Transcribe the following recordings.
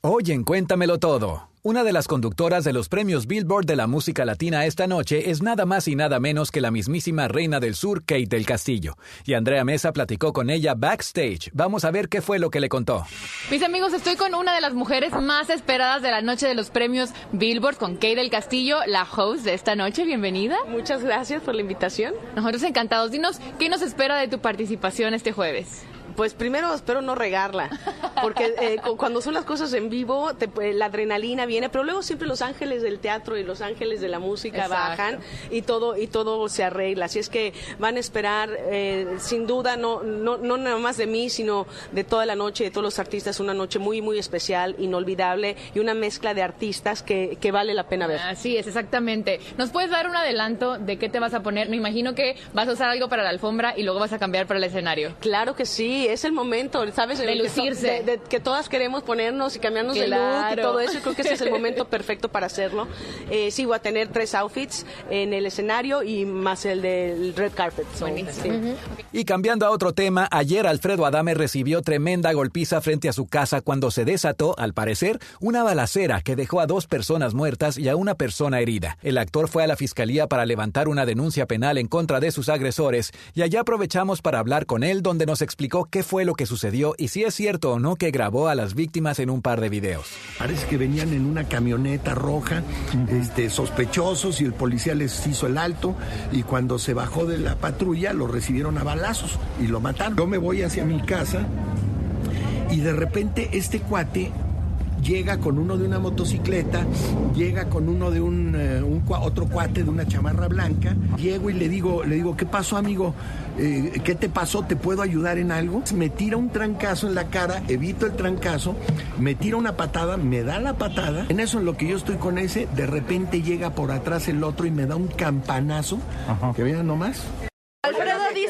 Oye, Cuéntamelo Todo. Una de las conductoras de los premios Billboard de la música latina esta noche es nada más y nada menos que la mismísima reina del sur, Kate del Castillo. Y Andrea Mesa platicó con ella backstage. Vamos a ver qué fue lo que le contó. Mis amigos, estoy con una de las mujeres más esperadas de la noche de los premios Billboard, con Kate del Castillo, la host de esta noche. Bienvenida. Muchas gracias por la invitación. Nosotros encantados. Dinos, ¿qué nos espera de tu participación este jueves? Pues primero espero no regarla, porque eh, cuando son las cosas en vivo, eh, la adrenalina viene, pero luego siempre los ángeles del teatro y los ángeles de la música bajan y todo y todo se arregla. Así es que van a esperar, eh, sin duda, no, no, no nada más de mí, sino de toda la noche, de todos los artistas, una noche muy, muy especial, inolvidable y una mezcla de artistas que, que vale la pena ver. Así es, exactamente. ¿Nos puedes dar un adelanto de qué te vas a poner? Me imagino que vas a usar algo para la alfombra y luego vas a cambiar para el escenario. Claro que sí, es el momento, ¿sabes? De lucirse. Que, de, que todas queremos ponernos y cambiarnos de look y todo eso. Creo que ese es el momento perfecto para hacerlo. Eh, sí, voy a tener tres outfits en el escenario y más el del red carpet. Y cambiando a otro tema, ayer Alfredo Adame recibió tremenda golpiza frente a su casa cuando se desató, al parecer, una balacera que dejó a dos personas muertas y a una persona herida. El actor fue a la fiscalía para levantar una denuncia penal en contra de sus agresores y allá aprovechamos para hablar con él donde nos explicó qué fue lo que sucedió y si es cierto o no que grabó a las víctimas en un par de videos. Parece que venían en una camioneta roja, este, sospechosos y el policía les hizo el alto y cuando se bajó de la patrulla lo recibieron a balazos y lo mataron. Yo me voy hacia mi casa y de repente este cuate llega con uno de una motocicleta, llega con uno de un, eh, otro cuate de una chamarra blanca. Llego y le digo, le digo, ¿qué pasó, amigo? Eh, ¿Qué te pasó? ¿Te puedo ayudar en algo? Me tira un trancazo en la cara, evito el trancazo, me tira una patada, me da la patada. En eso, en lo que yo estoy con ese, de repente llega por atrás el otro y me da un campanazo. Que vean nomás. Alfredo dice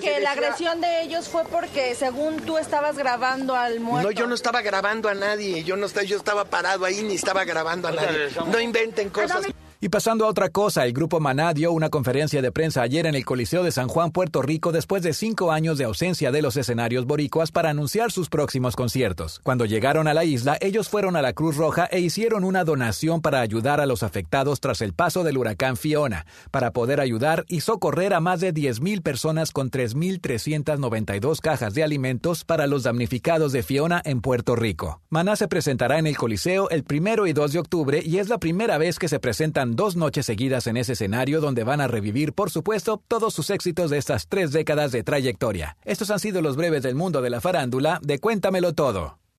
que, la agresión de ellos fue porque según tú estabas grabando al muerto. No, yo no estaba grabando a nadie, yo no estaba, yo estaba parado ahí ni estaba grabando a nadie. No inventen cosas. Y pasando a otra cosa, el grupo Maná dio una conferencia de prensa ayer en el Coliseo de San Juan, Puerto Rico, después de cinco años de ausencia de los escenarios boricuas para anunciar sus próximos conciertos. Cuando llegaron a la isla, ellos fueron a la Cruz Roja e hicieron una donación para ayudar a los afectados tras el paso del huracán Fiona, para poder ayudar y socorrer a más de 10.000 personas con 3.392 cajas de alimentos para los damnificados de Fiona en Puerto Rico. Maná se presentará en el Coliseo el primero y 2 de octubre y es la primera vez que se presentan dos noches seguidas en ese escenario donde van a revivir, por supuesto, todos sus éxitos de estas tres décadas de trayectoria. Estos han sido los breves del mundo de la farándula de Cuéntamelo Todo.